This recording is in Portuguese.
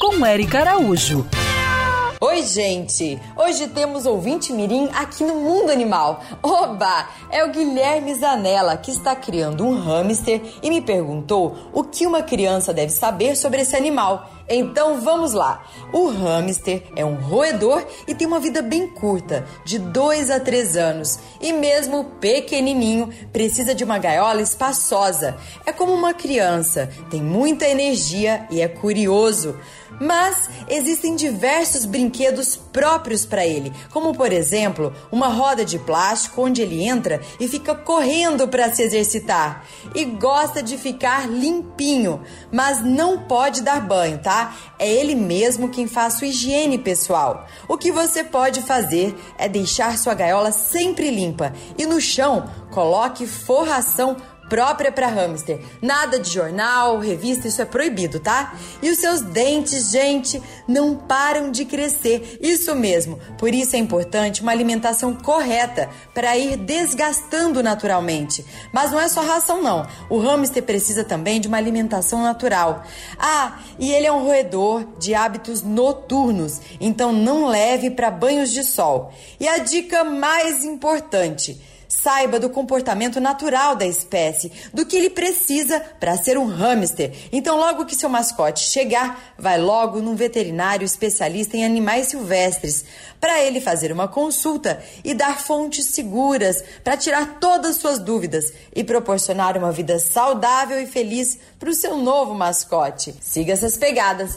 Com Eric Araújo. Oi, gente! Hoje temos ouvinte mirim aqui no Mundo Animal. Oba! É o Guilherme Zanella que está criando um hamster e me perguntou o que uma criança deve saber sobre esse animal. Então vamos lá. O hamster é um roedor e tem uma vida bem curta, de 2 a 3 anos, e mesmo pequenininho precisa de uma gaiola espaçosa. É como uma criança, tem muita energia e é curioso. Mas existem diversos brinquedos próprios para ele, como por exemplo, uma roda de plástico onde ele entra e fica correndo para se exercitar. E gosta de ficar limpinho, mas não pode dar banho, tá? É ele mesmo quem faz sua higiene pessoal. O que você pode fazer é deixar sua gaiola sempre limpa e no chão coloque forração própria para hamster. Nada de jornal, revista, isso é proibido, tá? E os seus dentes, gente, não param de crescer. Isso mesmo. Por isso é importante uma alimentação correta para ir desgastando naturalmente. Mas não é só ração não. O hamster precisa também de uma alimentação natural. Ah, e ele é um roedor de hábitos noturnos, então não leve para banhos de sol. E a dica mais importante, Saiba do comportamento natural da espécie, do que ele precisa para ser um hamster. Então, logo que seu mascote chegar, vai logo num veterinário especialista em animais silvestres para ele fazer uma consulta e dar fontes seguras para tirar todas as suas dúvidas e proporcionar uma vida saudável e feliz para o seu novo mascote. Siga essas pegadas.